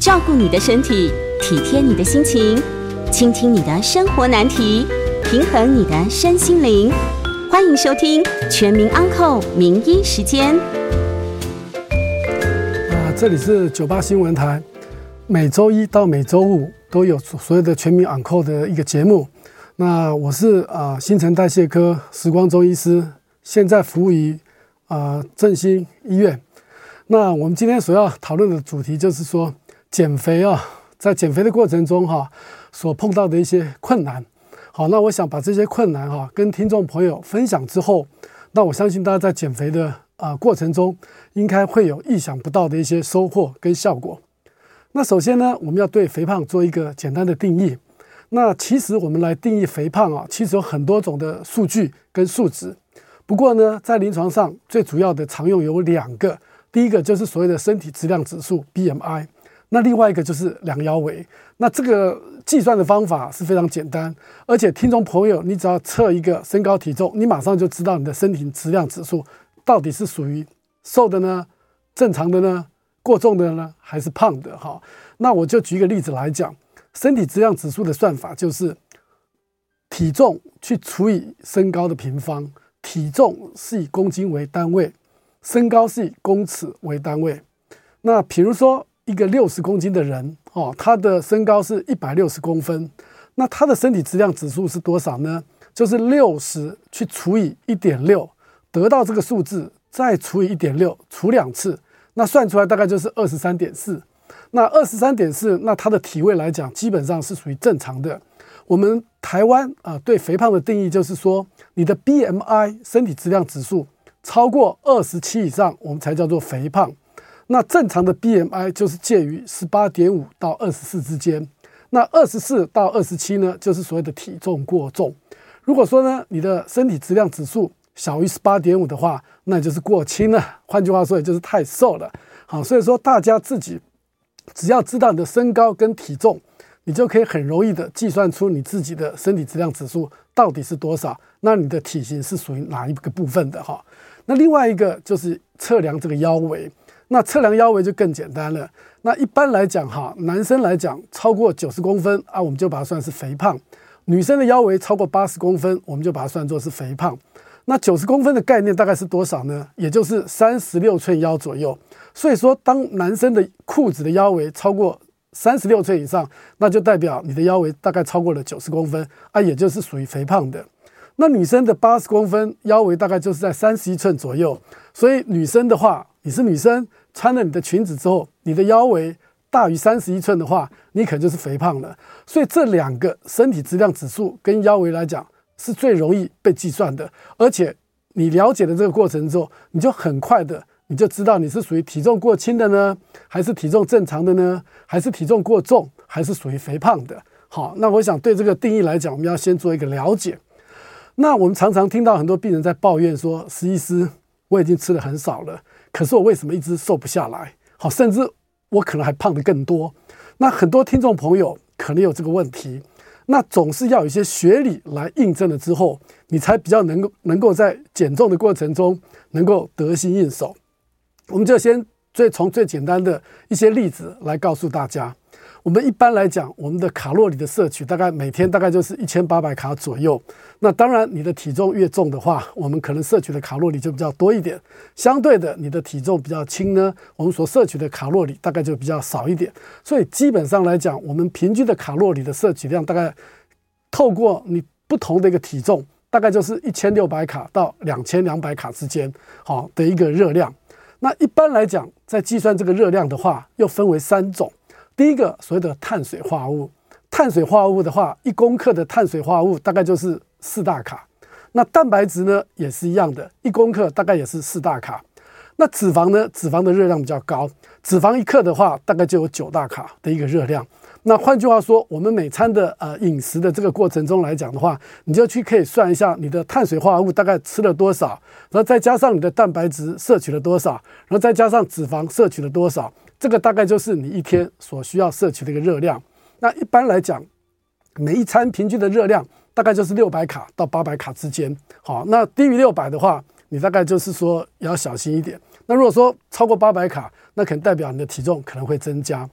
照顾你的身体，体贴你的心情，倾听你的生活难题，平衡你的身心灵。欢迎收听《全民安扣名医时间》。啊，这里是九八新闻台，每周一到每周五都有所有的《全民安扣》的一个节目。那我是啊新陈代谢科时光中医师，现在服务于啊振兴医院。那我们今天所要讨论的主题就是说。减肥啊，在减肥的过程中哈，所碰到的一些困难。好，那我想把这些困难哈跟听众朋友分享之后，那我相信大家在减肥的啊过程中，应该会有意想不到的一些收获跟效果。那首先呢，我们要对肥胖做一个简单的定义。那其实我们来定义肥胖啊，其实有很多种的数据跟数值。不过呢，在临床上最主要的常用有两个，第一个就是所谓的身体质量指数 BMI。那另外一个就是量腰围，那这个计算的方法是非常简单，而且听众朋友，你只要测一个身高体重，你马上就知道你的身体质量指数到底是属于瘦的呢、正常的呢、过重的呢，还是胖的？哈，那我就举一个例子来讲，身体质量指数的算法就是体重去除以身高的平方，体重是以公斤为单位，身高是以公尺为单位。那比如说。一个六十公斤的人哦，他的身高是一百六十公分，那他的身体质量指数是多少呢？就是六十去除以一点六，得到这个数字，再除以一点六，除两次，那算出来大概就是二十三点四。那二十三点四，那他的体位来讲，基本上是属于正常的。我们台湾啊，对肥胖的定义就是说，你的 BMI 身体质量指数超过二十七以上，我们才叫做肥胖。那正常的 BMI 就是介于十八点五到二十四之间，那二十四到二十七呢，就是所谓的体重过重。如果说呢，你的身体质量指数小于十八点五的话，那就是过轻了。换句话说，也就是太瘦了。好，所以说大家自己只要知道你的身高跟体重，你就可以很容易的计算出你自己的身体质量指数到底是多少。那你的体型是属于哪一个部分的哈？那另外一个就是测量这个腰围。那测量腰围就更简单了。那一般来讲，哈，男生来讲超过九十公分啊，我们就把它算是肥胖；女生的腰围超过八十公分，我们就把它算作是肥胖。那九十公分的概念大概是多少呢？也就是三十六寸腰左右。所以说，当男生的裤子的腰围超过三十六寸以上，那就代表你的腰围大概超过了九十公分啊，也就是属于肥胖的。那女生的八十公分腰围大概就是在三十一寸左右，所以女生的话，你是女生。穿了你的裙子之后，你的腰围大于三十一寸的话，你可能就是肥胖了。所以这两个身体质量指数跟腰围来讲，是最容易被计算的。而且你了解了这个过程之后，你就很快的你就知道你是属于体重过轻的呢，还是体重正常的呢，还是体重过重，还是属于肥胖的。好，那我想对这个定义来讲，我们要先做一个了解。那我们常常听到很多病人在抱怨说：“施医师，我已经吃得很少了。”可是我为什么一直瘦不下来？好，甚至我可能还胖得更多。那很多听众朋友可能有这个问题，那总是要有一些学理来印证了之后，你才比较能够能够在减重的过程中能够得心应手。我们就先最从最简单的一些例子来告诉大家。我们一般来讲，我们的卡路里的摄取大概每天大概就是一千八百卡左右。那当然，你的体重越重的话，我们可能摄取的卡路里就比较多一点。相对的，你的体重比较轻呢，我们所摄取的卡路里大概就比较少一点。所以基本上来讲，我们平均的卡路里的摄取量大概透过你不同的一个体重，大概就是一千六百卡到两千两百卡之间，好的一个热量。那一般来讲，在计算这个热量的话，又分为三种。第一个所谓的碳水化合物，碳水化合物的话，一公克的碳水化合物大概就是四大卡。那蛋白质呢也是一样的，一公克大概也是四大卡。那脂肪呢，脂肪的热量比较高，脂肪一克的话大概就有九大卡的一个热量。那换句话说，我们每餐的呃饮食的这个过程中来讲的话，你就去可以算一下你的碳水化合物大概吃了多少，然后再加上你的蛋白质摄取了多少，然后再加上脂肪摄取了多少。这个大概就是你一天所需要摄取的一个热量。那一般来讲，每一餐平均的热量大概就是六百卡到八百卡之间。好，那低于六百的话，你大概就是说要小心一点。那如果说超过八百卡，那可能代表你的体重可能会增加。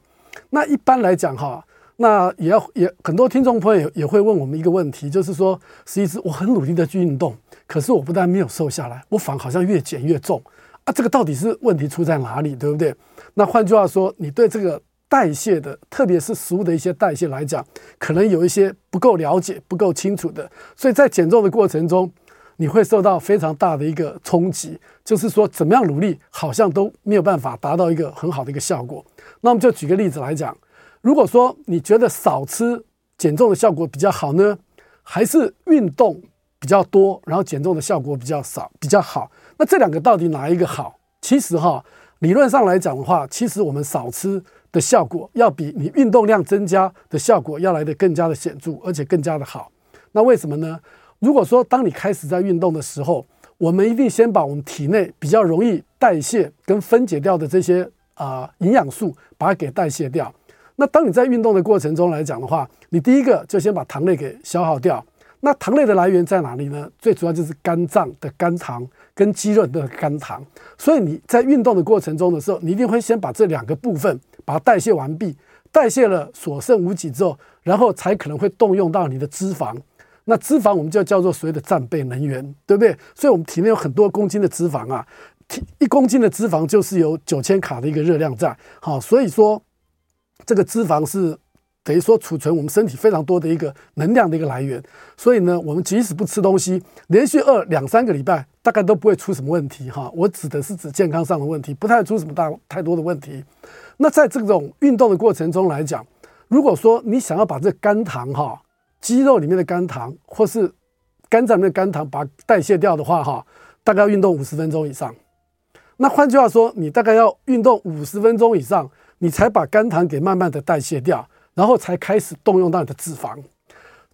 那一般来讲哈，那也要也很多听众朋友也会问我们一个问题，就是说，实际是我很努力的去运动，可是我不但没有瘦下来，我反而好像越减越重啊，这个到底是问题出在哪里，对不对？那换句话说，你对这个代谢的，特别是食物的一些代谢来讲，可能有一些不够了解、不够清楚的，所以在减重的过程中，你会受到非常大的一个冲击，就是说怎么样努力，好像都没有办法达到一个很好的一个效果。那我们就举个例子来讲，如果说你觉得少吃减重的效果比较好呢，还是运动比较多，然后减重的效果比较少比较好？那这两个到底哪一个好？其实哈，理论上来讲的话，其实我们少吃的效果要比你运动量增加的效果要来得更加的显著，而且更加的好。那为什么呢？如果说当你开始在运动的时候，我们一定先把我们体内比较容易代谢跟分解掉的这些啊、营养素，把它给代谢掉。那当你在运动的过程中来讲的话，你第一个就先把糖类给消耗掉。那糖类的来源在哪里呢？最主要就是肝脏的肝糖跟肌肉的肝糖。所以你在运动的过程中的时候，你一定会先把这两个部分把它代谢完毕，代谢了所剩无几之后，然后才可能会动用到你的脂肪。那脂肪我们就叫做所谓的战备能源，对不对？所以，我们体内有很多公斤的脂肪啊，体一公斤的脂肪就是有九千卡的一个热量在。好，所以说这个脂肪是等于说储存我们身体非常多的一个能量的一个来源。所以呢，我们即使不吃东西，连续饿两三个礼拜，大概都不会出什么问题。哈，我指的是指健康上的问题，不太出什么大太多的问题。那在这种运动的过程中来讲，如果说你想要把这肝糖哈。肌肉里面的肝糖，或是肝脏里面的肝糖，把代谢掉的话，哈，大概要运动五十分钟以上。那换句话说，你大概要运动五十分钟以上，你才把肝糖给慢慢的代谢掉，然后才开始动用到你的脂肪。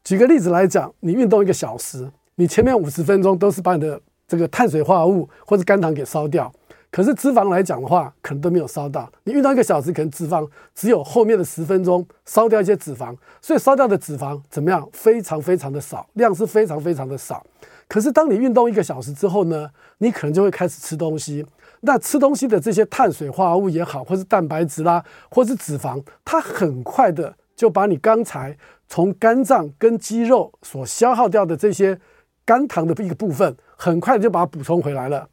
举个例子来讲，你运动一个小时，你前面五十分钟都是把你的这个碳水化合物或者肝糖给烧掉。可是脂肪来讲的话，可能都没有烧到。你运动一个小时，可能脂肪只有后面的十分钟烧掉一些脂肪，所以烧掉的脂肪怎么样？非常非常的少，量是非常非常的少。可是当你运动一个小时之后呢，你可能就会开始吃东西。那吃东西的这些碳水化合物也好，或是蛋白质啦，或是脂肪，它很快的就把你刚才从肝脏跟肌肉所消耗掉的这些肝糖的一个部分，很快就把它补充回来了。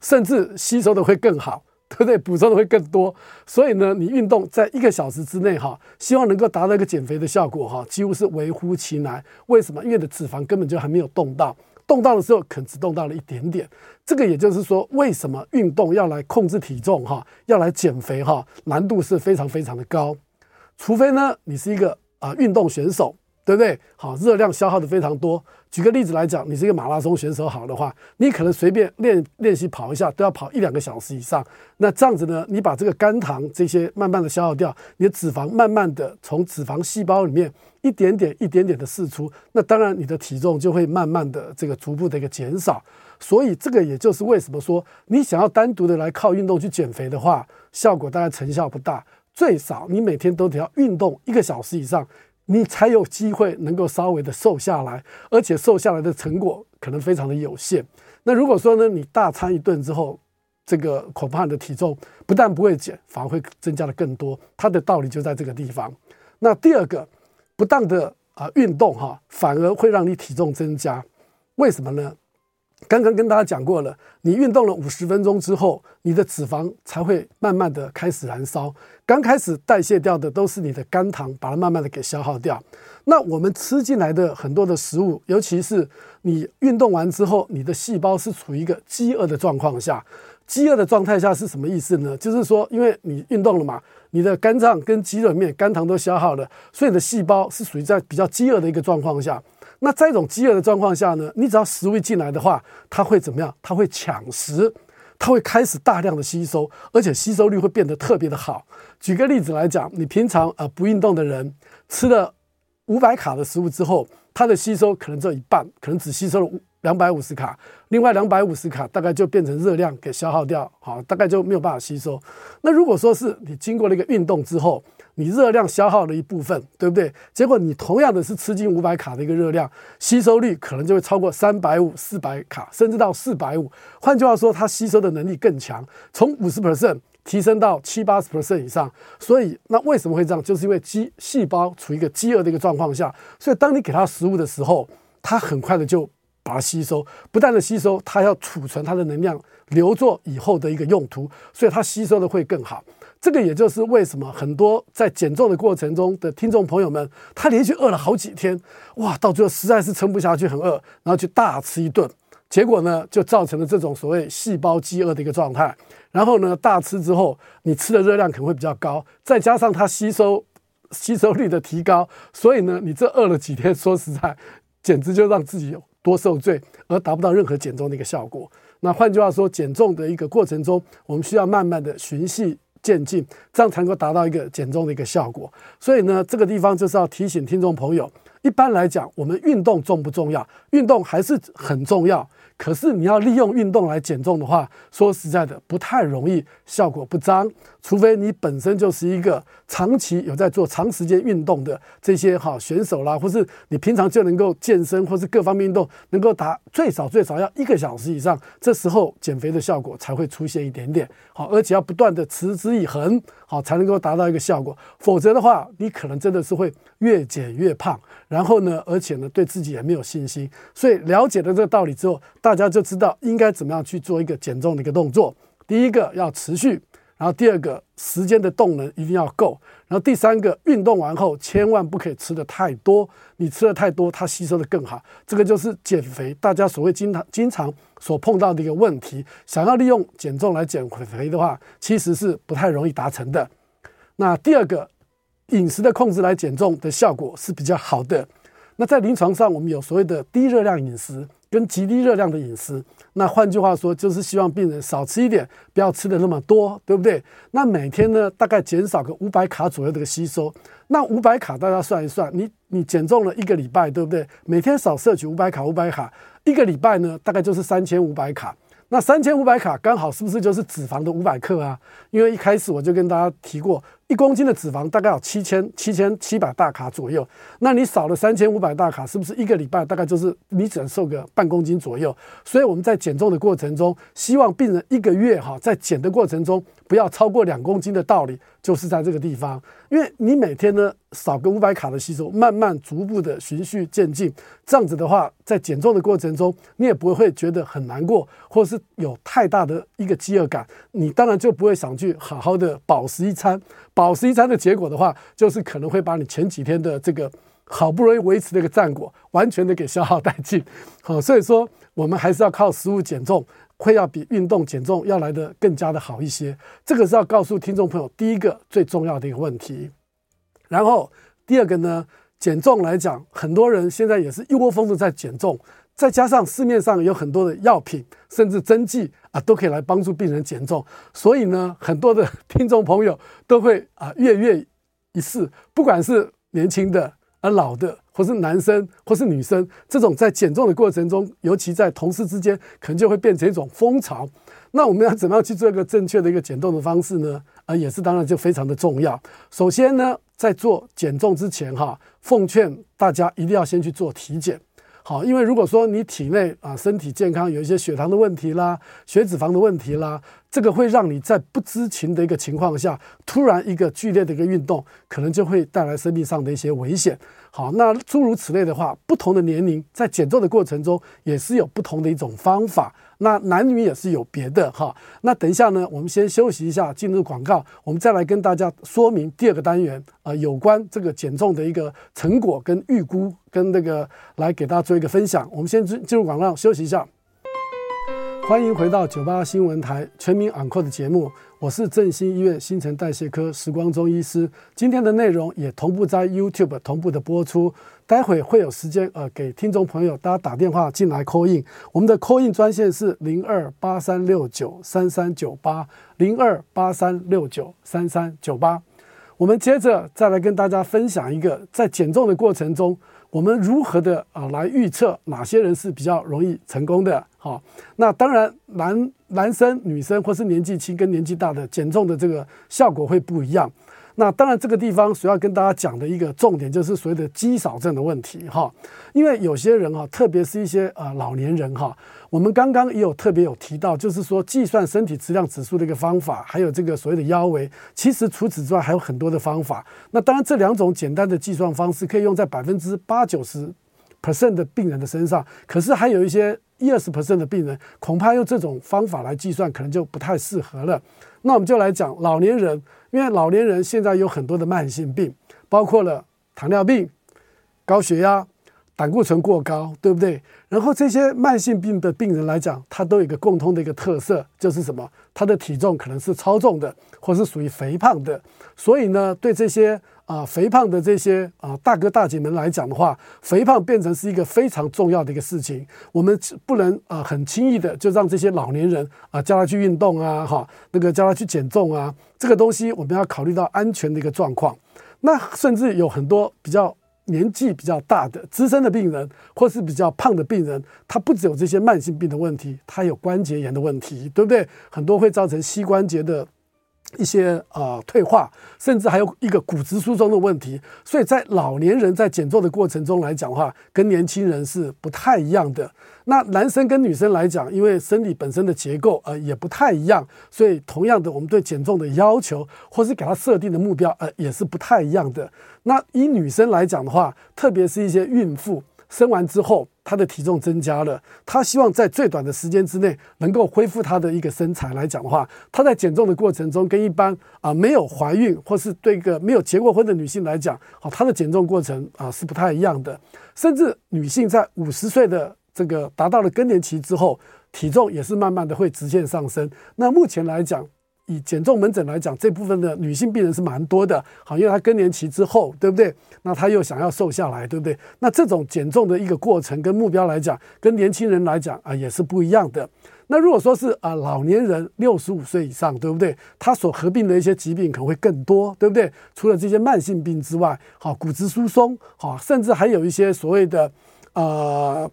甚至吸收的会更好，对不对？补充的会更多，所以呢，你运动在一个小时之内，哈，希望能够达到一个减肥的效果，哈，几乎是微乎其难。为什么？因为你的脂肪根本就还没有动到，动到的时候可能只动到了一点点。这个也就是说，为什么运动要来控制体重，哈，要来减肥，哈，难度是非常非常的高。除非呢，你是一个啊运动选手。对不对？好，热量消耗的非常多。举个例子来讲，你是一个马拉松选手，好的话，你可能随便练练习跑一下，都要跑一两个小时以上。那这样子呢，你把这个肝糖这些慢慢的消耗掉，你的脂肪慢慢的从脂肪细胞里面一点点、一点点的释出，那当然你的体重就会慢慢的这个逐步的一个减少。所以这个也就是为什么说，你想要单独的来靠运动去减肥的话，效果大概成效不大。最少你每天都得要运动一个小时以上。你才有机会能够稍微的瘦下来，而且瘦下来的成果可能非常的有限。那如果说呢，你大餐一顿之后，这个恐怕你的体重不但不会减，反而会增加的更多。它的道理就在这个地方。那第二个，不当的啊运动哈，反而会让你体重增加。为什么呢？刚刚跟大家讲过了，你运动了五十分钟之后，你的脂肪才会慢慢的开始燃烧。刚开始代谢掉的都是你的肝糖，把它慢慢的给消耗掉。那我们吃进来的很多的食物，尤其是你运动完之后，你的细胞是处于一个饥饿的状况下。饥饿的状态下是什么意思呢？就是说，因为你运动了嘛，你的肝脏跟肌肉里面肝糖都消耗了，所以你的细胞是属于在比较饥饿的一个状况下。那在这种饥饿的状况下呢，你只要食物进来的话，它会怎么样？它会抢食，它会开始大量的吸收，而且吸收率会变得特别的好。举个例子来讲，你平常呃不运动的人吃了五百卡的食物之后，它的吸收可能只有一半，可能只吸收了两百五十卡，另外两百五十卡大概就变成热量给消耗掉，好，大概就没有办法吸收。那如果说是你经过了一个运动之后，你热量消耗了一部分，对不对？结果你同样的是吃进五百卡的一个热量，吸收率可能就会超过三百五、四百卡，甚至到四百五。换句话说，它吸收的能力更强，从五十 percent 提升到七八十 percent 以上。所以那为什么会这样？就是因为肌细胞处于一个饥饿的一个状况下，所以当你给它食物的时候，它很快的就把它吸收，不但的吸收，它要储存它的能量，留作以后的一个用途，所以它吸收的会更好。这个也就是为什么很多在减重的过程中的听众朋友们，他连续饿了好几天，哇，到最后实在是撑不下去，很饿，然后去大吃一顿，结果呢，就造成了这种所谓细胞饥饿的一个状态。然后呢，大吃之后，你吃的热量可能会比较高，再加上它吸收吸收率的提高，所以呢，你这饿了几天，说实在，简直就让自己多受罪，而达不到任何减重的一个效果。那换句话说，减重的一个过程中，我们需要慢慢的循序渐进，这样才能够达到一个减重的一个效果。所以呢，这个地方就是要提醒听众朋友，一般来讲，我们运动重不重要？运动还是很重要。可是你要利用运动来减重的话，说实在的，不太容易，效果不彰。除非你本身就是一个长期有在做长时间运动的这些哈选手啦，或是你平常就能够健身，或是各方面运动能够达最少最少要一个小时以上，这时候减肥的效果才会出现一点点好，而且要不断的持之以恒好才能够达到一个效果。否则的话，你可能真的是会越减越胖，然后呢，而且呢对自己也没有信心。所以了解了这个道理之后，大家就知道应该怎么样去做一个减重的一个动作。第一个要持续。然后第二个时间的动能一定要够，然后第三个运动完后千万不可以吃的太多，你吃的太多它吸收的更好，这个就是减肥大家所谓经常经常所碰到的一个问题。想要利用减重来减肥的话，其实是不太容易达成的。那第二个饮食的控制来减重的效果是比较好的。那在临床上我们有所谓的低热量饮食。跟极低热量的饮食，那换句话说，就是希望病人少吃一点，不要吃的那么多，对不对？那每天呢，大概减少个五百卡左右的个吸收。那五百卡大家算一算，你你减重了一个礼拜，对不对？每天少摄取五百卡，五百卡，一个礼拜呢，大概就是三千五百卡。那三千五百卡刚好是不是就是脂肪的五百克啊？因为一开始我就跟大家提过。一公斤的脂肪大概有七千七千七百大卡左右，那你少了三千五百大卡，是不是一个礼拜大概就是你只能瘦个半公斤左右？所以我们在减重的过程中，希望病人一个月哈，在减的过程中不要超过两公斤的道理，就是在这个地方。因为你每天呢少个五百卡的吸收，慢慢逐步的循序渐进，这样子的话，在减重的过程中，你也不会觉得很难过，或是有太大的一个饥饿感，你当然就不会想去好好的饱食一餐。饱食一餐的结果的话，就是可能会把你前几天的这个好不容易维持的一个战果，完全的给消耗殆尽。好，所以说我们还是要靠食物减重，会要比运动减重要来得更加的好一些。这个是要告诉听众朋友第一个最重要的一个问题。然后第二个呢，减重来讲，很多人现在也是一窝蜂的在减重。再加上市面上有很多的药品，甚至针剂啊，都可以来帮助病人减重。所以呢，很多的听众朋友都会啊跃跃一试，不管是年轻的、而老的，或是男生或是女生，这种在减重的过程中，尤其在同事之间，可能就会变成一种风潮。那我们要怎么样去做一个正确的一个减重的方式呢？啊，也是当然就非常的重要。首先呢，在做减重之前哈，奉劝大家一定要先去做体检。好，因为如果说你体内啊身体健康有一些血糖的问题啦、血脂肪的问题啦，这个会让你在不知情的一个情况下，突然一个剧烈的一个运动，可能就会带来生命上的一些危险。好，那诸如此类的话，不同的年龄在减重的过程中，也是有不同的一种方法。那男女也是有别的哈。那等一下呢，我们先休息一下，进入广告，我们再来跟大家说明第二个单元啊，有关这个减重的一个成果跟预估，跟那个来给大家做一个分享。我们先进进入广告，休息一下。欢迎回到九八新闻台全民昂 n 的节目，我是振兴医院新陈代谢科时光中医师。今天的内容也同步在 YouTube 同步的播出，待会会有时间呃给听众朋友大家打电话进来 call in，我们的 call in 专线是零二八三六九三三九八零二八三六九三三九八。我们接着再来跟大家分享一个在减重的过程中。我们如何的啊来预测哪些人是比较容易成功的？好，那当然男男生、女生或是年纪轻跟年纪大的减重的这个效果会不一样。那当然，这个地方所要跟大家讲的一个重点就是所谓的肌少症的问题哈。因为有些人哈，特别是一些呃老年人哈，我们刚刚也有特别有提到，就是说计算身体质量指数的一个方法，还有这个所谓的腰围。其实除此之外还有很多的方法。那当然，这两种简单的计算方式可以用在百分之八九十 percent 的病人的身上，可是还有一些一二十 percent 的病人，恐怕用这种方法来计算，可能就不太适合了。那我们就来讲老年人。因为老年人现在有很多的慢性病，包括了糖尿病、高血压、胆固醇过高，对不对？然后这些慢性病的病人来讲，他都有一个共通的一个特色，就是什么？他的体重可能是超重的，或是属于肥胖的。所以呢，对这些啊、肥胖的这些啊、大哥大姐们来讲的话，肥胖变成是一个非常重要的一个事情。我们不能啊、很轻易的就让这些老年人啊、叫他去运动啊，哈，那个叫他去减重啊，这个东西我们要考虑到安全的一个状况。那甚至有很多比较。年纪比较大的资深的病人，或是比较胖的病人，他不只有这些慢性病的问题，他有关节炎的问题，对不对？很多会造成膝关节的。一些啊、呃、退化，甚至还有一个骨质疏松的问题，所以在老年人在减重的过程中来讲的话，跟年轻人是不太一样的。那男生跟女生来讲，因为生理本身的结构呃也不太一样，所以同样的，我们对减重的要求或是给他设定的目标呃也是不太一样的。那以女生来讲的话，特别是一些孕妇。生完之后，她的体重增加了，她希望在最短的时间之内能够恢复她的一个身材来讲的话，她在减重的过程中跟一般啊没有怀孕或是对一个没有结过婚的女性来讲，好，她的减重过程啊是不太一样的。甚至女性在五十岁的这个达到了更年期之后，体重也是慢慢的会直线上升。那目前来讲，以减重门诊来讲，这部分的女性病人是蛮多的，好，因为她更年期之后，对不对？那她又想要瘦下来，对不对？那这种减重的一个过程跟目标来讲，跟年轻人来讲啊也是不一样的。那如果说是啊老年人六十五岁以上，对不对？他所合并的一些疾病可能会更多，对不对？除了这些慢性病之外，好，骨质疏松，好，甚至还有一些所谓的呃。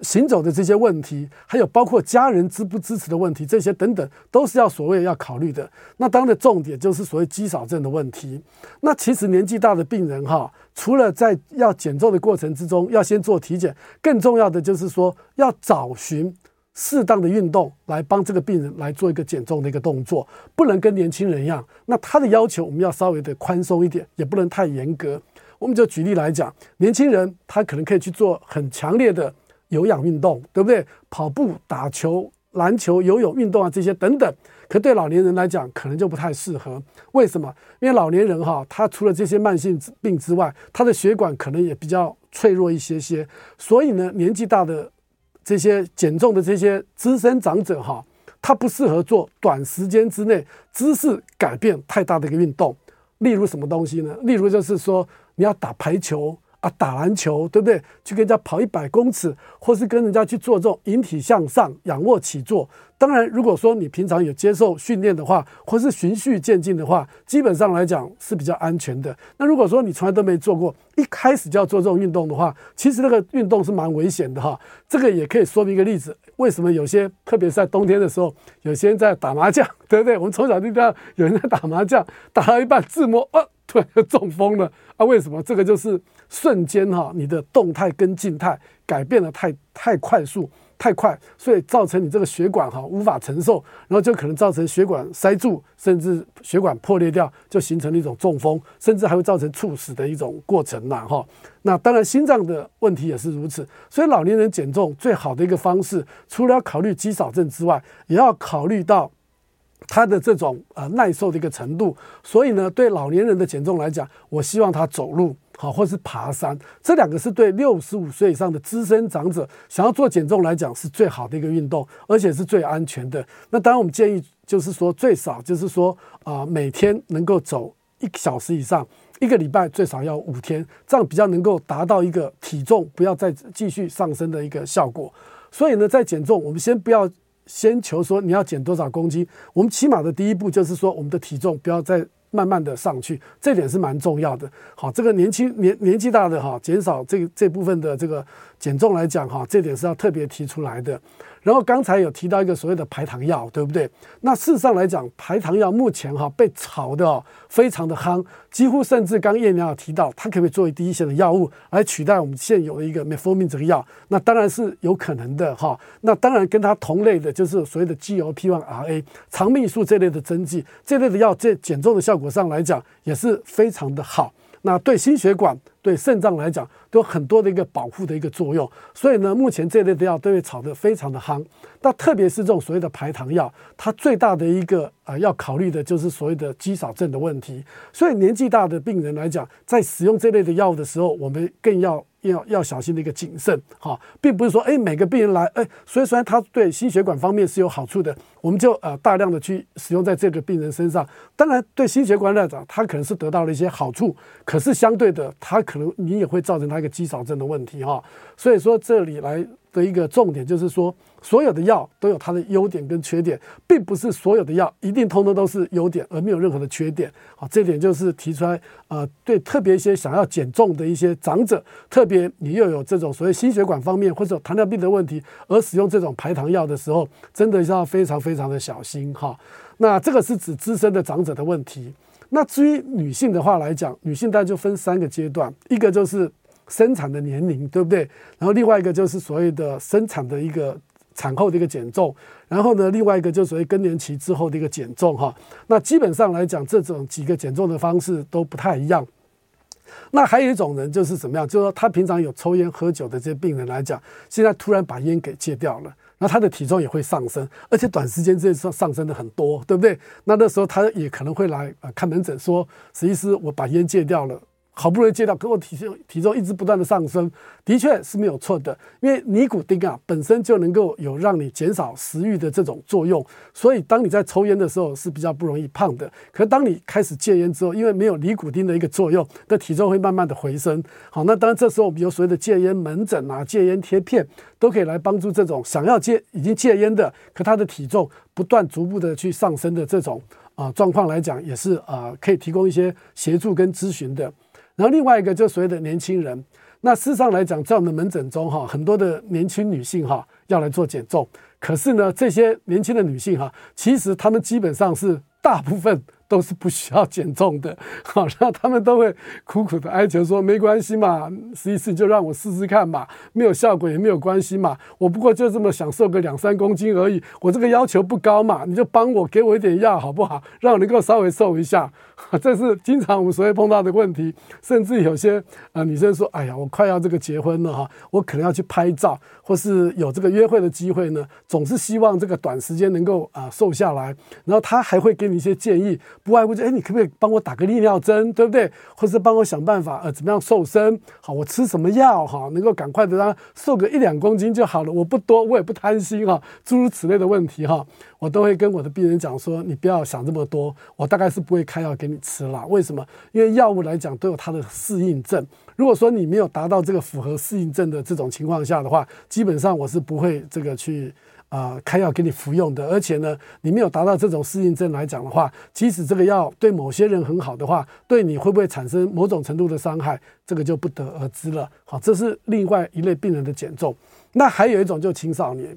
行走的这些问题，还有包括家人支不支持的问题，这些等等，都是要所谓要考虑的。那当然重点就是所谓肌少症的问题。那其实年纪大的病人哈，除了在要减重的过程之中要先做体检，更重要的就是说要找寻适当的运动来帮这个病人来做一个减重的一个动作，不能跟年轻人一样。那他的要求我们要稍微的宽松一点，也不能太严格。我们就举例来讲，年轻人他可能可以去做很强烈的。有氧运动对不对？跑步、打球、篮球、游泳运动啊，这些等等，可对老年人来讲，可能就不太适合。为什么？因为老年人哈，他除了这些慢性病之外，他的血管可能也比较脆弱一些些。所以呢，年纪大的这些减重的这些资深长者哈，他不适合做短时间之内姿势改变太大的一个运动。例如什么东西呢？例如就是说，你要打排球。啊，打篮球对不对？去跟人家跑一百公尺，或是跟人家去做这种引体向上、仰卧起坐。当然，如果说你平常有接受训练的话，或是循序渐进的话，基本上来讲是比较安全的。那如果说你从来都没做过，一开始就要做这种运动的话，其实那个运动是蛮危险的哈。这个也可以说明一个例子，为什么有些，特别是在冬天的时候，有些人在打麻将，对不对？我们从小就知道有人在打麻将，打到一半自摸，啊，突然就中风了啊？为什么？这个就是。瞬间哈，你的动态跟静态改变得太太快速太快，所以造成你这个血管哈无法承受，然后就可能造成血管塞住，甚至血管破裂掉，就形成了一种中风，甚至还会造成猝死的一种过程呐哈。那当然心脏的问题也是如此，所以老年人减重最好的一个方式，除了要考虑肌少症之外，也要考虑到他的这种呃耐受的一个程度。所以呢，对老年人的减重来讲，我希望他走路。好，或是爬山，这两个是对六十五岁以上的资深长者想要做减重来讲是最好的一个运动，而且是最安全的。那当然，我们建议就是说，最少就是说啊、每天能够走一个小时以上，一个礼拜最少要五天，这样比较能够达到一个体重不要再继续上升的一个效果。所以呢，在减重，我们先不要先求说你要减多少公斤，我们起码的第一步就是说，我们的体重不要再。慢慢的上去，这点是蛮重要的。好，这个年轻年年纪大的哈，减少这这部分的这个减重来讲哈，这点是要特别提出来的。然后刚才有提到一个所谓的排糖药，对不对？那事实上来讲，排糖药目前哈被炒的非常的夯，几乎甚至刚叶娘有提到，它可不可以作为第一线的药物来取代我们现有的一个 Metformin 这个药？那当然是有可能的哈。那当然跟它同类的就是所谓的 GLP-1RA 肠泌素这类的针剂，这类的药在减重的效果上来讲也是非常的好。那对心血管、对肾脏来讲，都有很多的一个保护的一个作用。所以呢，目前这类的药都会炒得非常的夯。那特别是这种所谓的排糖药，它最大的一个呃要考虑的就是所谓的肌少症的问题。所以年纪大的病人来讲，在使用这类的药物的时候，我们更要。要要小心的一个谨慎，哈，并不是说，哎，每个病人来，哎，所以虽然他对心血管方面是有好处的，我们就呃大量的去使用在这个病人身上。当然，对心血管来讲，他可能是得到了一些好处，可是相对的，他可能你也会造成他一个肌少症的问题，哈。所以说，这里来的一个重点就是说。所有的药都有它的优点跟缺点，并不是所有的药一定通通都是优点，而没有任何的缺点。好，这点就是提出来，呃，对特别一些想要减重的一些长者，特别你又有这种所谓心血管方面或者糖尿病的问题，而使用这种排糖药的时候，真的是要非常非常的小心哈。那这个是指资深的长者的问题。那至于女性的话来讲，女性大概就分三个阶段，一个就是生产的年龄，对不对？然后另外一个就是所谓的生产的一个。产后的一个减重，然后呢，另外一个就是属于更年期之后的一个减重哈。那基本上来讲，这种几个减重的方式都不太一样。那还有一种人就是怎么样？就是说他平常有抽烟喝酒的这些病人来讲，现在突然把烟给戒掉了，那他的体重也会上升，而且短时间之内上上升的很多，对不对？那那时候他也可能会来看门诊说，实际是我把烟戒掉了。好不容易戒掉，可我体重体重一直不断的上升，的确是没有错的。因为尼古丁啊本身就能够有让你减少食欲的这种作用，所以当你在抽烟的时候是比较不容易胖的。可当你开始戒烟之后，因为没有尼古丁的一个作用，的体重会慢慢的回升。好，那当然这时候我们有所谓的戒烟门诊啊、戒烟贴片，都可以来帮助这种想要戒、已经戒烟的，可他的体重不断逐步的去上升的这种啊状况来讲，也是啊可以提供一些协助跟咨询的。然后另外一个就所谓的年轻人，那事实上来讲，在我们的门诊中哈，很多的年轻女性哈要来做减重，可是呢，这些年轻的女性哈，其实她们基本上是大部分。都是不需要减重的，好，那他们都会苦苦的哀求说：“没关系嘛，试一试就让我试试看嘛，没有效果也没有关系嘛，我不过就这么想瘦个两三公斤而已，我这个要求不高嘛，你就帮我给我一点药好不好，让我能够稍微瘦一下。” 这是经常我们所会碰到的问题，甚至有些啊女生说：“哎呀，我快要这个结婚了哈，我可能要去拍照，或是有这个约会的机会呢，总是希望这个短时间能够啊瘦下来，然后他还会给你一些建议。”不外乎就哎，你可不可以帮我打个利尿针，对不对？或是帮我想办法，呃，怎么样瘦身？好，我吃什么药哈，能够赶快的让瘦个一两公斤就好了。我不多，我也不贪心哈，诸如此类的问题哈，我都会跟我的病人讲说，你不要想这么多，我大概是不会开药给你吃了。为什么？因为药物来讲都有它的适应症。如果说你没有达到这个符合适应症的这种情况下的话，基本上我是不会这个去。啊、呃，开药给你服用的，而且呢，你没有达到这种适应症来讲的话，即使这个药对某些人很好的话，对你会不会产生某种程度的伤害，这个就不得而知了。好，这是另外一类病人的减重。那还有一种就青少年。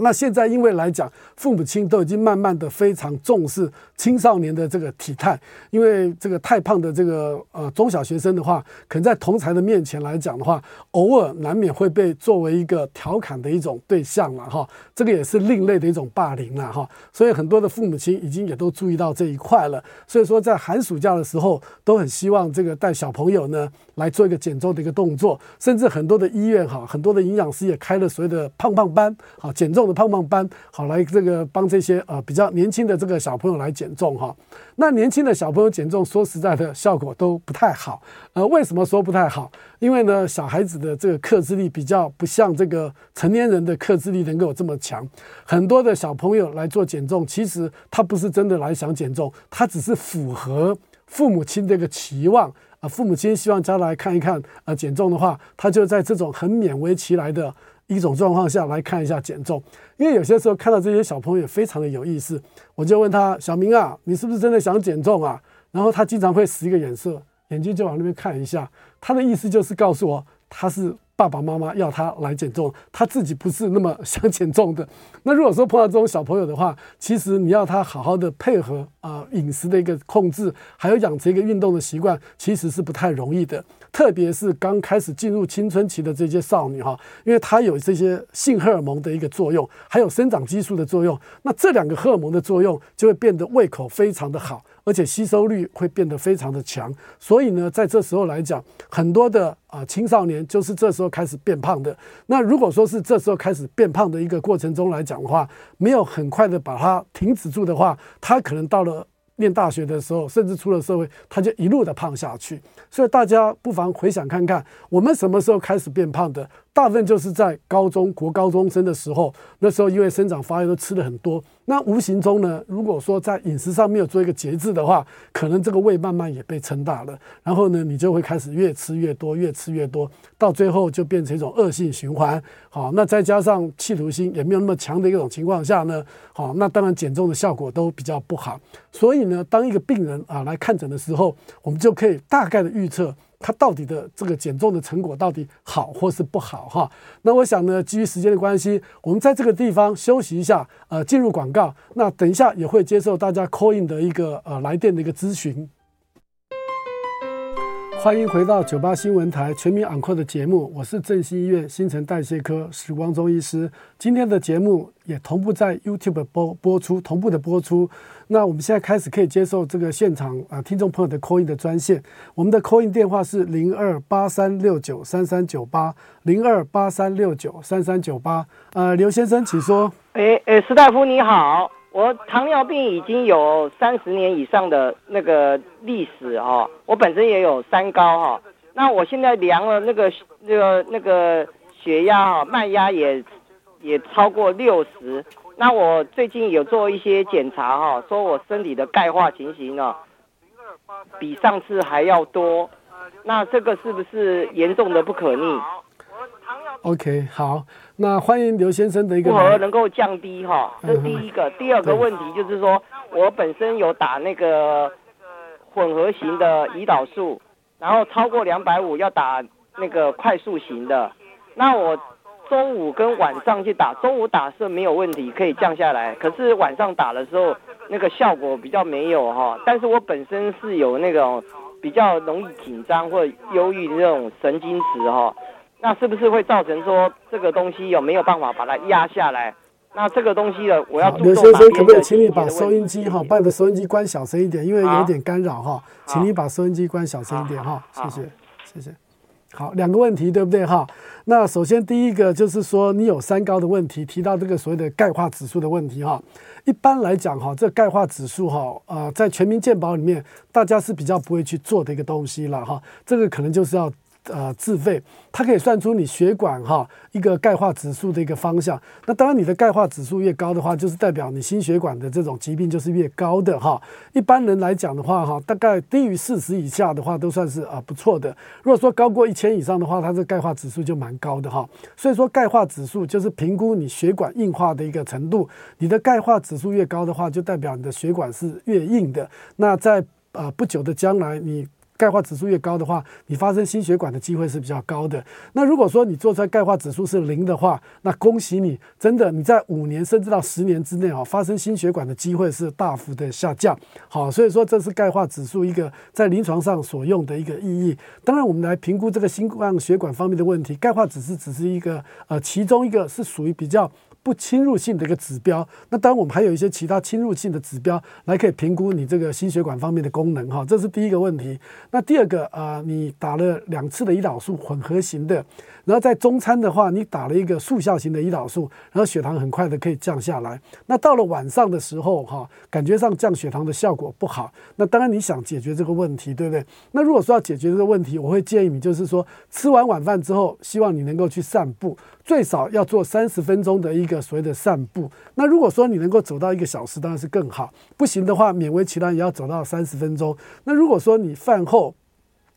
那现在因为来讲，父母亲都已经慢慢的非常重视青少年的这个体态，因为这个太胖的这个呃中小学生的话，可能在同才的面前来讲的话，偶尔难免会被作为一个调侃的一种对象了哈，这个也是另类的一种霸凌了哈，所以很多的父母亲已经也都注意到这一块了，所以说在寒暑假的时候，都很希望这个带小朋友呢来做一个减重的一个动作，甚至很多的医院哈，很多的营养师也开了所谓的胖胖班，好减。重的胖胖班，好来这个帮这些呃比较年轻的这个小朋友来减重哈。那年轻的小朋友减重，说实在的，效果都不太好。呃，为什么说不太好？因为呢，小孩子的这个克制力比较不像这个成年人的克制力能够这么强。很多的小朋友来做减重，其实他不是真的来想减重，他只是符合父母亲这个期望父母亲希望将来看一看，呃，减重的话，他就在这种很勉为其来的。一种状况下来看一下减重，因为有些时候看到这些小朋友也非常的有意思，我就问他：小明啊，你是不是真的想减重啊？然后他经常会使一个眼色，眼睛就往那边看一下，他的意思就是告诉我，他是。爸爸妈妈要他来减重，他自己不是那么想减重的。那如果说碰到这种小朋友的话，其实你要他好好的配合啊饮食的一个控制，还有养成一个运动的习惯，其实是不太容易的。特别是刚开始进入青春期的这些少女哈，因为她有这些性荷尔蒙的一个作用，还有生长激素的作用，那这两个荷尔蒙的作用就会变得胃口非常的好。而且吸收率会变得非常的强，所以呢，在这时候来讲，很多的啊青少年就是这时候开始变胖的。那如果说是这时候开始变胖的一个过程中来讲的话，没有很快的把它停止住的话，他可能到了念大学的时候，甚至出了社会，他就一路的胖下去。所以大家不妨回想看看，我们什么时候开始变胖的？大部分就是在高中国高中生的时候，那时候因为生长发育都吃的很多，那无形中呢，如果说在饮食上没有做一个节制的话，可能这个胃慢慢也被撑大了，然后呢，你就会开始越吃越多，越吃越多，到最后就变成一种恶性循环。好，那再加上企图心也没有那么强的一种情况下呢，好，那当然减重的效果都比较不好。所以呢，当一个病人啊来看诊的时候，我们就可以大概的预测。它到底的这个减重的成果到底好或是不好哈？那我想呢，基于时间的关系，我们在这个地方休息一下，呃，进入广告。那等一下也会接受大家 call in 的一个呃来电的一个咨询。欢迎回到九八新闻台全民昂扣的节目，我是振兴医院新陈代谢科史光宗医师。今天的节目也同步在 YouTube 播播出，同步的播出。那我们现在开始可以接受这个现场啊听众朋友的 call in 的专线，我们的 call in 电话是零二八三六九三三九八零二八三六九三三九八。呃，刘先生，请说。哎哎，史大夫你好。我糖尿病已经有三十年以上的那个历史哈，我本身也有三高哈，那我现在量了那个那个那个血压哈，脉压也也超过六十，那我最近有做一些检查哈，说我身体的钙化情形呢，比上次还要多，那这个是不是严重的不可逆？？OK，好，那欢迎刘先生的一个。如何能够降低哈？这是第一个。第二个问题就是说，我本身有打那个混合型的胰岛素，然后超过两百五要打那个快速型的。那我中午跟晚上去打，中午打是没有问题，可以降下来。可是晚上打的时候，那个效果比较没有哈。但是我本身是有那种比较容易紧张或忧郁的那种神经质哈。那是不是会造成说这个东西有没有办法把它压下来？那这个东西的我要。刘先生，可不可以请你把收音机哈，把你的收音机关小声一点，因为有点干扰哈。请你把收音机关小声一点哈，谢谢，谢谢。好，两个问题对不对哈？那首先第一个就是说你有三高的问题，提到这个所谓的钙化指数的问题哈。一般来讲哈，这钙化指数哈，呃，在全民健保里面，大家是比较不会去做的一个东西了哈。这个可能就是要。呃，自费，它可以算出你血管哈一个钙化指数的一个方向。那当然，你的钙化指数越高的话，就是代表你心血管的这种疾病就是越高的哈。一般人来讲的话哈，大概低于四十以下的话都算是啊不错的。如果说高过一千以上的话，它这钙化指数就蛮高的哈。所以说钙化指数就是评估你血管硬化的一个程度。你的钙化指数越高的话，就代表你的血管是越硬的。那在啊不久的将来你。钙化指数越高的话，你发生心血管的机会是比较高的。那如果说你做出来钙化指数是零的话，那恭喜你，真的你在五年甚至到十年之内啊，发生心血管的机会是大幅的下降。好，所以说这是钙化指数一个在临床上所用的一个意义。当然，我们来评估这个心脏血管方面的问题，钙化指数只是一个呃其中一个是属于比较。不侵入性的一个指标，那当然我们还有一些其他侵入性的指标来可以评估你这个心血管方面的功能哈，这是第一个问题。那第二个啊，你打了两次的胰岛素混合型的。然后在中餐的话，你打了一个速效型的胰岛素，然后血糖很快的可以降下来。那到了晚上的时候，哈，感觉上降血糖的效果不好。那当然你想解决这个问题，对不对？那如果说要解决这个问题，我会建议你就是说，吃完晚饭之后，希望你能够去散步，最少要做三十分钟的一个所谓的散步。那如果说你能够走到一个小时，当然是更好。不行的话，勉为其难也要走到三十分钟。那如果说你饭后，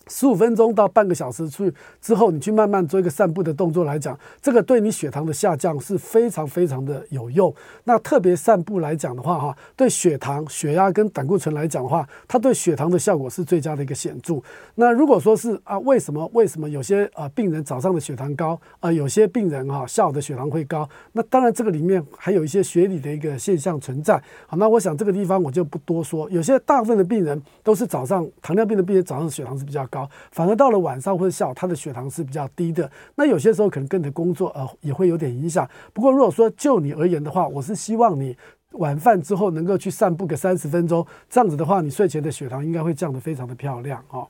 十五分钟到半个小时去之后，你去慢慢做一个散步的动作来讲，这个对你血糖的下降是非常非常的有用。那特别散步来讲的话，哈，对血糖、血压跟胆固醇来讲的话，它对血糖的效果是最佳的一个显著。那如果说是啊，为什么为什么有些啊病人早上的血糖高啊，有些病人哈下午的血糖会高？那当然这个里面还有一些学理的一个现象存在。好，那我想这个地方我就不多说。有些大部分的病人都是早上糖尿病的病人早上血糖是比较高。反而到了晚上或者下午，他的血糖是比较低的。那有些时候可能跟你的工作呃也会有点影响。不过如果说就你而言的话，我是希望你晚饭之后能够去散步个三十分钟，这样子的话，你睡前的血糖应该会降得非常的漂亮哦。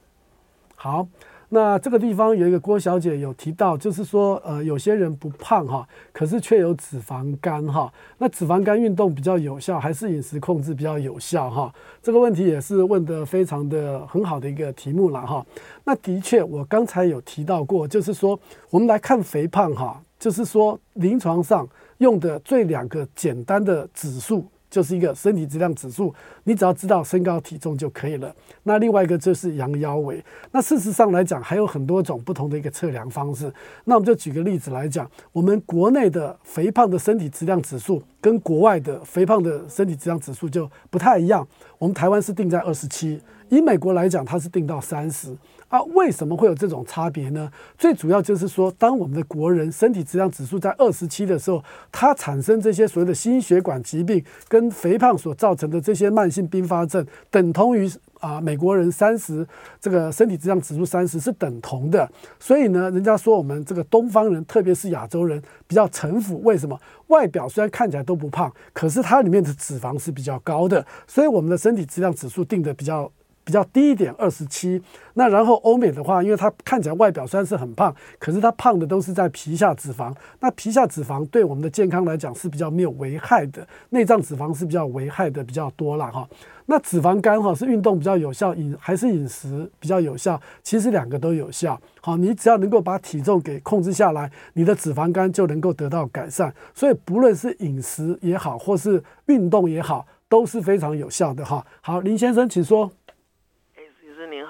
好。那这个地方有一个郭小姐有提到，就是说，呃，有些人不胖哈，可是却有脂肪肝哈。那脂肪肝运动比较有效，还是饮食控制比较有效哈？这个问题也是问得非常的很好的一个题目了哈。那的确，我刚才有提到过，就是说，我们来看肥胖哈，就是说临床上用的最两个简单的指数。就是一个身体质量指数，你只要知道身高体重就可以了。那另外一个就是羊腰围。那事实上来讲，还有很多种不同的一个测量方式。那我们就举个例子来讲，我们国内的肥胖的身体质量指数跟国外的肥胖的身体质量指数就不太一样。我们台湾是定在二十七，以美国来讲，它是定到三十。啊，为什么会有这种差别呢？最主要就是说，当我们的国人身体质量指数在二十七的时候，它产生这些所谓的心血管疾病跟肥胖所造成的这些慢性并发症，等同于啊美国人三十这个身体质量指数三十是等同的。所以呢，人家说我们这个东方人，特别是亚洲人比较城府。为什么？外表虽然看起来都不胖，可是它里面的脂肪是比较高的，所以我们的身体质量指数定得比较。比较低一点，二十七。那然后欧美的话，因为它看起来外表虽然是很胖，可是它胖的都是在皮下脂肪。那皮下脂肪对我们的健康来讲是比较没有危害的，内脏脂肪是比较危害的比较多了哈。那脂肪肝哈是运动比较有效，饮还是饮食比较有效？其实两个都有效。好，你只要能够把体重给控制下来，你的脂肪肝就能够得到改善。所以不论是饮食也好，或是运动也好，都是非常有效的哈。好，林先生，请说。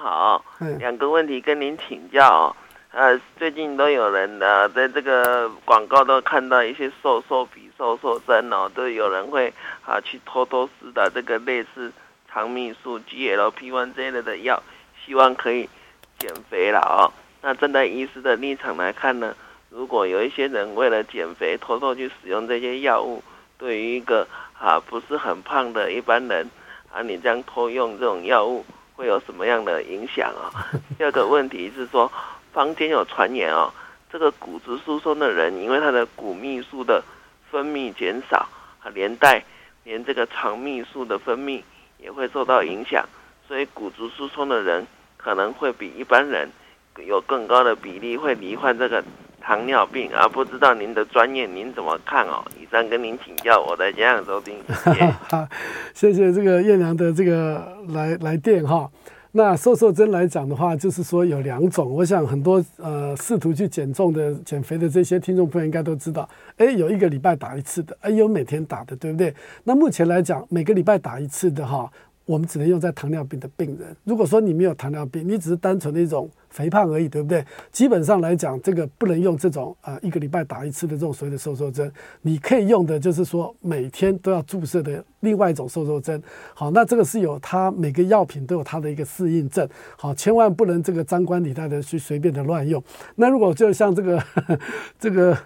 您好，两个问题跟您请教。呃，最近都有人呢，在这个广告都看到一些瘦瘦笔、瘦瘦针哦，都有人会啊去偷偷施打这个类似肠泌素、GLP-1 这类的药，希望可以减肥了哦。那站在医师的立场来看呢，如果有一些人为了减肥偷偷去使用这些药物，对于一个啊不是很胖的一般人啊，你这样偷用这种药物。会有什么样的影响啊？第二个问题是说，坊间有传言哦，这个骨质疏松的人，因为他的骨密素的分泌减少，啊，连带连这个肠泌素的分泌也会受到影响，所以骨质疏松的人可能会比一般人有更高的比例会罹患这个糖尿病，而不知道您的专业您怎么看哦？以上跟您请教，我在家收听。谢谢，谢这个艳良的这个来来电哈。那瘦瘦针来讲的话，就是说有两种，我想很多呃试图去减重的、减肥的这些听众朋友应该都知道，哎，有一个礼拜打一次的，哎，有每天打的，对不对？那目前来讲，每个礼拜打一次的哈，我们只能用在糖尿病的病人。如果说你没有糖尿病，你只是单纯的一种。肥胖而已，对不对？基本上来讲，这个不能用这种啊、一个礼拜打一次的这种所谓的瘦瘦针。你可以用的就是说，每天都要注射的另外一种瘦瘦针。好，那这个是有它每个药品都有它的一个适应症。好，千万不能这个张冠李戴的去随便的乱用。那如果就像这个 这个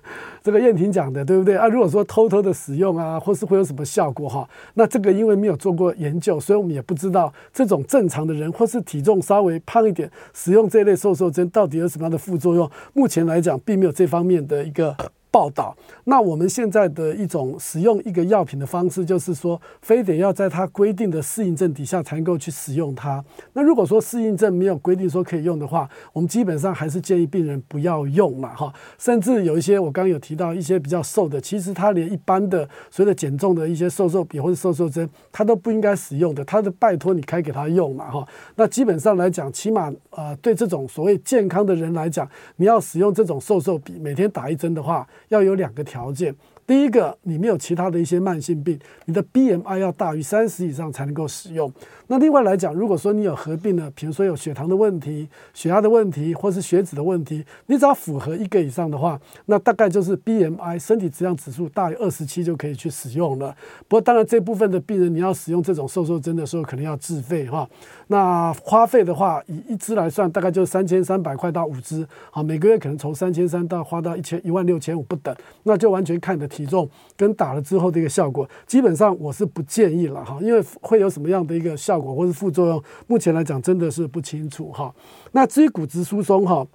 这个燕婷讲的，对不对啊？如果说偷偷的使用啊，或是会有什么效果哈？那这个因为没有做过研究，所以我们也不知道这种正常的人或是体重稍微胖一点使用这类。瘦瘦针到底有什么样的副作用？目前来讲，并没有这方面的一个。报道。那我们现在的一种使用一个药品的方式，就是说，非得要在它规定的适应症底下才能够去使用它。那如果说适应症没有规定说可以用的话，我们基本上还是建议病人不要用嘛，哈。甚至有一些我刚刚有提到一些比较瘦的，其实他连一般的所谓的减重的一些瘦瘦笔或者瘦瘦针，他都不应该使用的。他的拜托你开给他用嘛，哈。那基本上来讲，起码呃，对这种所谓健康的人来讲，你要使用这种瘦瘦笔，每天打一针的话。要有两个条件，第一个，你没有其他的一些慢性病，你的 BMI 要大于三十以上才能够使用。那另外来讲，如果说你有合并的，比如说有血糖的问题、血压的问题，或是血脂的问题，你只要符合一个以上的话，那大概就是 BMI 身体质量指数大于二十七就可以去使用了。不过当然这部分的病人，你要使用这种瘦瘦针的时候，可能要自费哈。那花费的话，以一支来算，大概就是三千三百块到五支，好，每个月可能从三千三到花到一千一万六千五不等，那就完全看你的体重跟打了之后的一个效果。基本上我是不建议了哈，因为会有什么样的一个效果或是副作用，目前来讲真的是不清楚哈。那至于骨质疏松哈。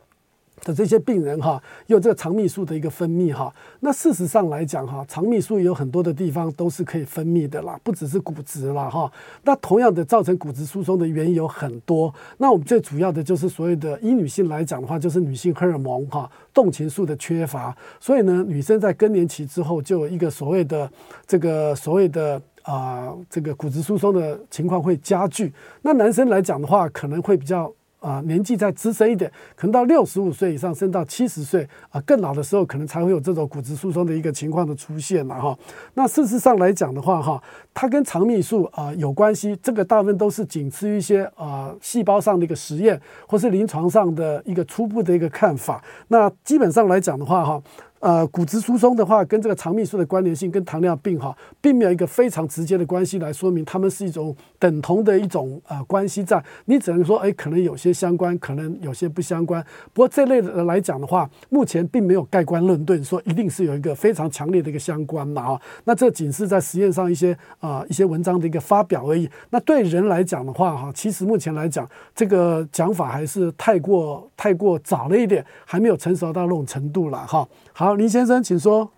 的这些病人哈，有这个肠泌素的一个分泌哈，那事实上来讲哈，肠泌素有很多的地方都是可以分泌的啦，不只是骨质啦哈。那同样的造成骨质疏松的原因有很多，那我们最主要的就是所谓的，以女性来讲的话，就是女性荷尔蒙哈，动情素的缺乏，所以呢，女生在更年期之后就有一个所谓的这个所谓的啊、这个骨质疏松的情况会加剧。那男生来讲的话，可能会比较。啊，年纪再资深一点，可能到六十五岁以上，甚至到七十岁啊，更老的时候，可能才会有这种骨质疏松的一个情况的出现了哈。那事实上来讲的话哈，它跟肠泌素啊有关系，这个大部分都是仅次于一些啊细胞上的一个实验，或是临床上的一个初步的一个看法。那基本上来讲的话哈。呃，骨质疏松的话，跟这个肠泌素的关联性跟糖尿病哈，并没有一个非常直接的关系来说明，它们是一种等同的一种呃关系在。你只能说，哎，可能有些相关，可能有些不相关。不过这类的来讲的话，目前并没有盖棺论定说一定是有一个非常强烈的一个相关嘛啊。那这仅是在实验上一些啊、一些文章的一个发表而已。那对人来讲的话哈，其实目前来讲，这个讲法还是太过太过早了一点，还没有成熟到那种程度了哈。好，好林先生，请说。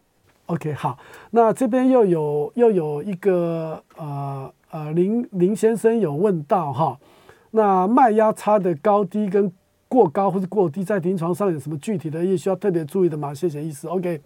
OK，好，那这边又有又有一个呃呃林林先生有问到哈，那脉压差的高低跟过高或者过低，在临床上有什么具体的也需要特别注意的吗？谢谢医师。OK。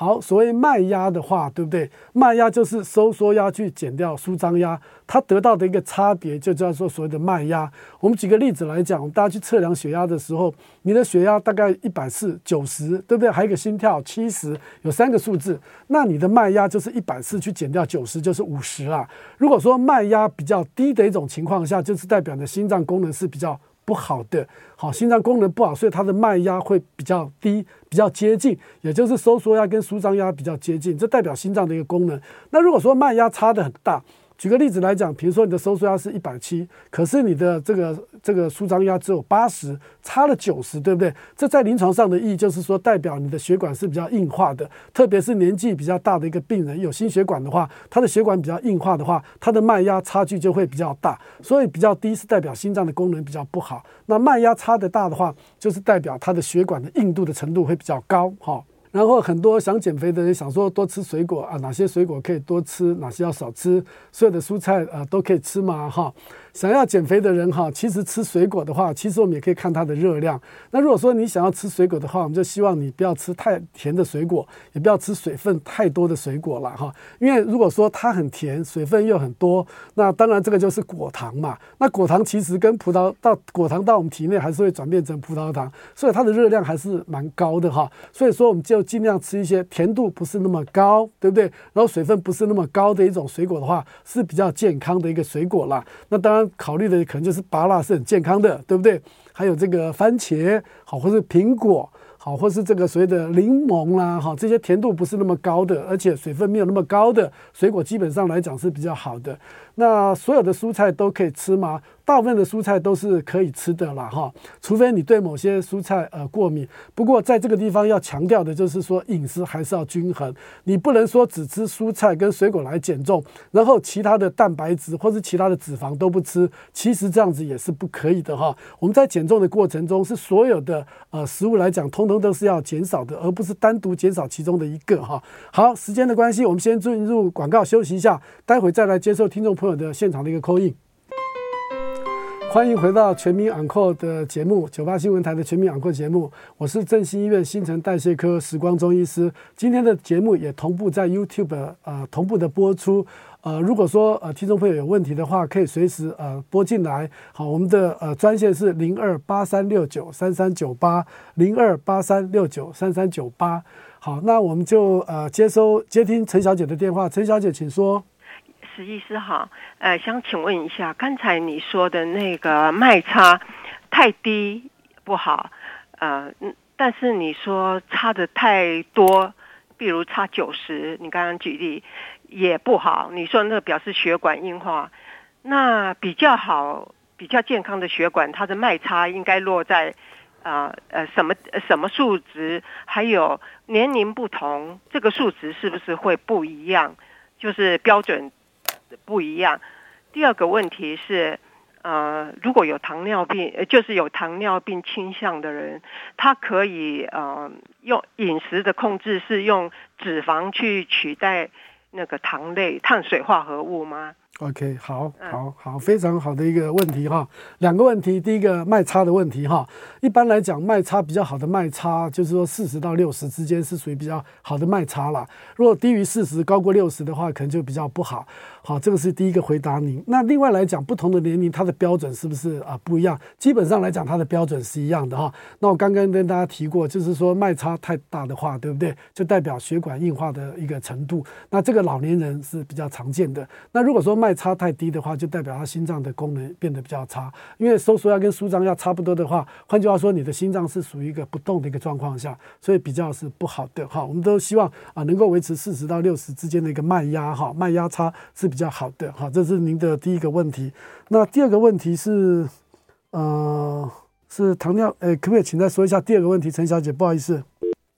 好，所谓脉压的话，对不对？脉压就是收缩压去减掉舒张压，它得到的一个差别就叫做所谓的脉压。我们举个例子来讲，大家去测量血压的时候，你的血压大概一百四九十，对不对？还有一个心跳七十，有三个数字，那你的脉压就是一百四去减掉九十，就是五十啦。如果说脉压比较低的一种情况下，就是代表你的心脏功能是比较不好的，好，心脏功能不好，所以它的脉压会比较低，比较接近，也就是收缩压跟舒张压比较接近，这代表心脏的一个功能。那如果说脉压差的很大，举个例子来讲，比如说你的收缩压是一百七，可是你的这个这个舒张压只有八十，差了九十，对不对？这在临床上的意义就是说，代表你的血管是比较硬化的，特别是年纪比较大的一个病人，有心血管的话，他的血管比较硬化的话，他的脉压差距就会比较大，所以比较低是代表心脏的功能比较不好。那脉压差的大的话，就是代表他的血管的硬度的程度会比较高，哈。然后很多想减肥的人想说多吃水果啊，哪些水果可以多吃，哪些要少吃，所有的蔬菜啊都可以吃嘛？哈。想要减肥的人哈，其实吃水果的话，其实我们也可以看它的热量。那如果说你想要吃水果的话，我们就希望你不要吃太甜的水果，也不要吃水分太多的水果了哈。因为如果说它很甜，水分又很多，那当然这个就是果糖嘛。那果糖其实跟葡萄到果糖到我们体内还是会转变成葡萄糖，所以它的热量还是蛮高的哈。所以说我们就尽量吃一些甜度不是那么高，对不对？然后水分不是那么高的一种水果的话，是比较健康的一个水果啦。那当然。考虑的可能就是芭乐是很健康的，对不对？还有这个番茄，好，或是苹果，好，或是这个所谓的柠檬啦，哈，这些甜度不是那么高的，而且水分没有那么高的水果，基本上来讲是比较好的。那所有的蔬菜都可以吃吗？大部分的蔬菜都是可以吃的啦，哈，除非你对某些蔬菜呃过敏。不过在这个地方要强调的就是说，饮食还是要均衡，你不能说只吃蔬菜跟水果来减重，然后其他的蛋白质或是其他的脂肪都不吃，其实这样子也是不可以的哈。我们在减重的过程中，是所有的呃食物来讲，通通都是要减少的，而不是单独减少其中的一个哈。好，时间的关系，我们先进入广告休息一下，待会再来接受听众朋友的现场的一个 call in。欢迎回到全民昂扣的节目，九八新闻台的全民昂扣节目，我是振兴医院新陈代谢科时光中医师。今天的节目也同步在 YouTube 呃同步的播出。呃，如果说呃听众朋友有问题的话，可以随时呃拨进来。好，我们的呃专线是零二八三六九三三九八零二八三六九三三九八。好，那我们就呃接收接听陈小姐的电话。陈小姐，请说。石医师好，呃，想请问一下，刚才你说的那个脉差太低不好，呃，但是你说差的太多，比如差九十，你刚刚举例也不好，你说那表示血管硬化，那比较好、比较健康的血管，它的脉差应该落在啊，呃什么什么数值？还有年龄不同，这个数值是不是会不一样？就是标准。不一样。第二个问题是，呃，如果有糖尿病，就是有糖尿病倾向的人，他可以呃用饮食的控制是用脂肪去取代那个糖类碳水化合物吗？OK，好，好，好，非常好的一个问题哈。两个问题，第一个卖差的问题哈。一般来讲，卖差比较好的卖差，就是说四十到六十之间是属于比较好的卖差啦。如果低于四十，高过六十的话，可能就比较不好。好，这个是第一个回答您。那另外来讲，不同的年龄，它的标准是不是啊不一样？基本上来讲，它的标准是一样的哈。那我刚刚跟大家提过，就是说脉差太大的话，对不对？就代表血管硬化的一个程度。那这个老年人是比较常见的。那如果说脉差太低的话，就代表他心脏的功能变得比较差。因为收缩压跟舒张压差不多的话，换句话说，你的心脏是属于一个不动的一个状况下，所以比较是不好的哈。我们都希望啊能够维持四十到六十之间的一个脉压哈，脉压差是。比较好的，哈，这是您的第一个问题。那第二个问题是，呃，是糖尿，呃，可不可以请再说一下第二个问题？陈小姐，不好意思，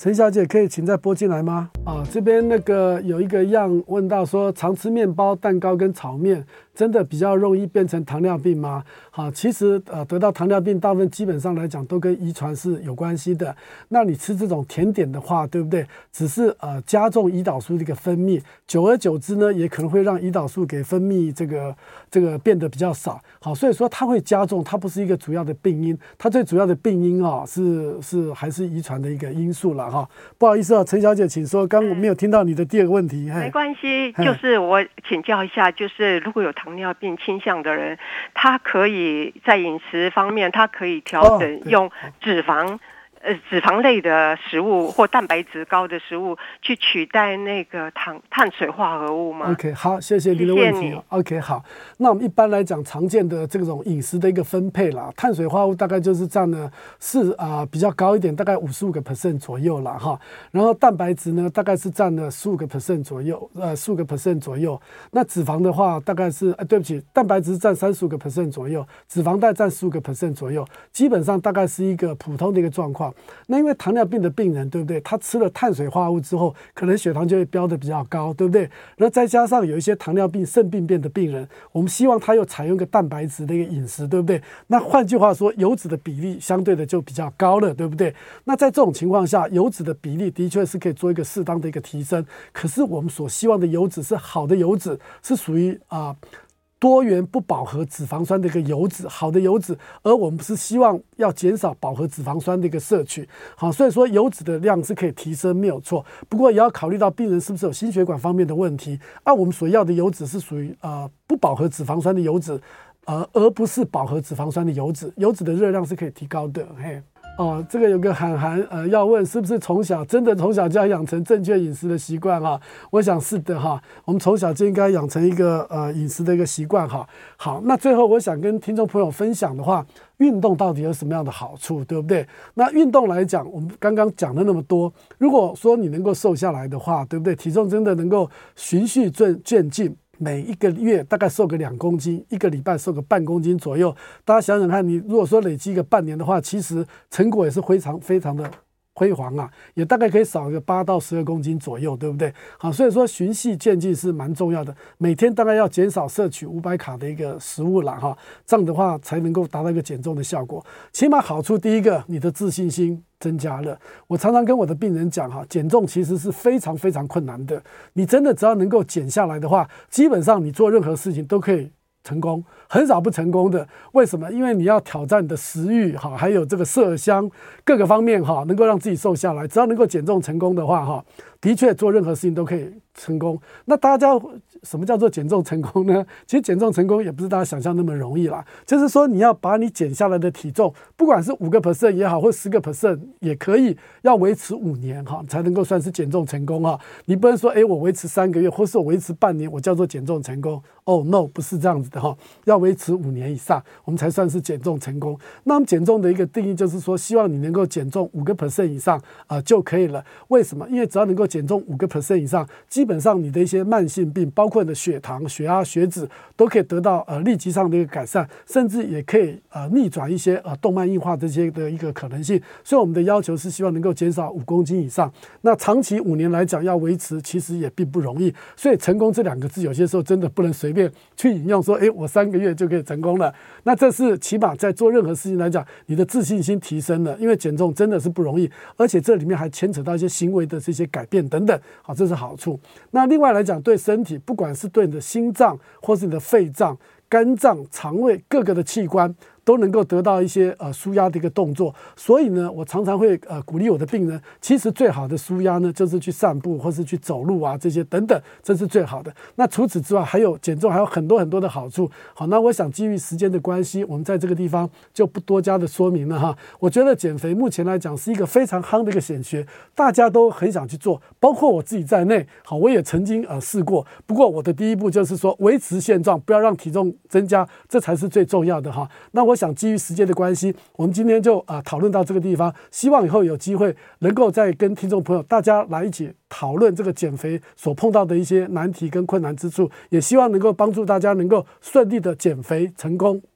陈小姐可以请再拨进来吗？啊，这边那个有一个样问到说，常吃面包、蛋糕跟炒面。真的比较容易变成糖尿病吗？好，其实呃，得到糖尿病大部分基本上来讲都跟遗传是有关系的。那你吃这种甜点的话，对不对？只是呃加重胰岛素的一个分泌，久而久之呢，也可能会让胰岛素给分泌这个这个变得比较少。好，所以说它会加重，它不是一个主要的病因，它最主要的病因啊是是还是遗传的一个因素了哈。不好意思啊，陈小姐，请说，刚我没有听到你的第二个问题。没关系，就是我请教一下，就是如果有。糖尿病倾向的人，他可以在饮食方面，他可以调整用脂肪。呃，脂肪类的食物或蛋白质高的食物去取代那个糖碳水化合物吗？OK，好，谢谢您的问题。OK，好，那我们一般来讲常见的这种饮食的一个分配啦，碳水化合物大概就是占了是啊、呃、比较高一点，大概五十五个 percent 左右了哈。然后蛋白质呢，大概是占了十五个 percent 左右，呃，十五个 percent 左右。那脂肪的话，大概是呃，对不起，蛋白质占三十五个 percent 左右，脂肪大概占十五个 percent 左右，基本上大概是一个普通的一个状况。那因为糖尿病的病人，对不对？他吃了碳水化合物之后，可能血糖就会飙得比较高，对不对？然后再加上有一些糖尿病肾病变的病人，我们希望他又采用一个蛋白质的一个饮食，对不对？那换句话说，油脂的比例相对的就比较高了，对不对？那在这种情况下，油脂的比例的确是可以做一个适当的一个提升。可是我们所希望的油脂是好的油脂，是属于啊。多元不饱和脂肪酸的一个油脂，好的油脂，而我们是希望要减少饱和脂肪酸的一个摄取，好，所以说油脂的量是可以提升，没有错。不过也要考虑到病人是不是有心血管方面的问题，而我们所要的油脂是属于呃不饱和脂肪酸的油脂，呃，而不是饱和脂肪酸的油脂，油脂的热量是可以提高的，嘿。哦，这个有个涵涵呃要问，是不是从小真的从小就要养成正确饮食的习惯哈？我想是的哈，我们从小就应该养成一个呃饮食的一个习惯哈。好，那最后我想跟听众朋友分享的话，运动到底有什么样的好处，对不对？那运动来讲，我们刚刚讲了那么多，如果说你能够瘦下来的话，对不对？体重真的能够循序渐渐进。每一个月大概瘦个两公斤，一个礼拜瘦个半公斤左右。大家想想看，你如果说累积个半年的话，其实成果也是非常非常的辉煌啊，也大概可以少个八到十二公斤左右，对不对？好，所以说循序渐进是蛮重要的。每天大概要减少摄取五百卡的一个食物了哈，这样的话才能够达到一个减重的效果。起码好处第一个，你的自信心。增加了，我常常跟我的病人讲哈，减重其实是非常非常困难的。你真的只要能够减下来的话，基本上你做任何事情都可以成功，很少不成功的。为什么？因为你要挑战你的食欲哈，还有这个色香各个方面哈，能够让自己瘦下来。只要能够减重成功的话哈，的确做任何事情都可以成功。那大家什么叫做减重成功呢？其实减重成功也不是大家想象那么容易啦。就是说你要把你减下来的体重，不管是五个 percent 也好，或十个 percent 也可以，要维持五年哈，才能够算是减重成功啊。你不能说诶，我维持三个月，或是我维持半年，我叫做减重成功。哦，no，不是这样子的哈，要维持五年以上，我们才算是减重成功。那么减重的一个定义就是说，希望你能够减重五个 percent 以上啊、就可以了。为什么？因为只要能够减重五个 percent 以上，基本上你的一些慢性病，包括的血糖、血压、血脂，都可以得到呃立即上的一个改善，甚至也可以呃逆转一些呃动脉硬化这些的一个可能性。所以我们的要求是希望能够减少五公斤以上。那长期五年来讲要维持，其实也并不容易。所以成功这两个字，有些时候真的不能随便去引用说，诶，我三个月就可以成功了。那这是起码在做任何事情来讲，你的自信心提升了，因为减重真的是不容易，而且这里面还牵扯到一些行为的这些改变等等，好，这是好处。那另外来讲，对身体，不不管是对你的心脏，或是你的肺脏、肝脏、肠胃各个的器官。都能够得到一些呃舒压的一个动作，所以呢，我常常会呃鼓励我的病人，其实最好的舒压呢，就是去散步或是去走路啊，这些等等，这是最好的。那除此之外，还有减重还有很多很多的好处。好，那我想基于时间的关系，我们在这个地方就不多加的说明了哈。我觉得减肥目前来讲是一个非常夯的一个显学，大家都很想去做，包括我自己在内。好，我也曾经呃试过，不过我的第一步就是说维持现状，不要让体重增加，这才是最重要的哈。那我。我想基于时间的关系，我们今天就啊讨论到这个地方。希望以后有机会能够再跟听众朋友大家来一起讨论这个减肥所碰到的一些难题跟困难之处，也希望能够帮助大家能够顺利的减肥成功。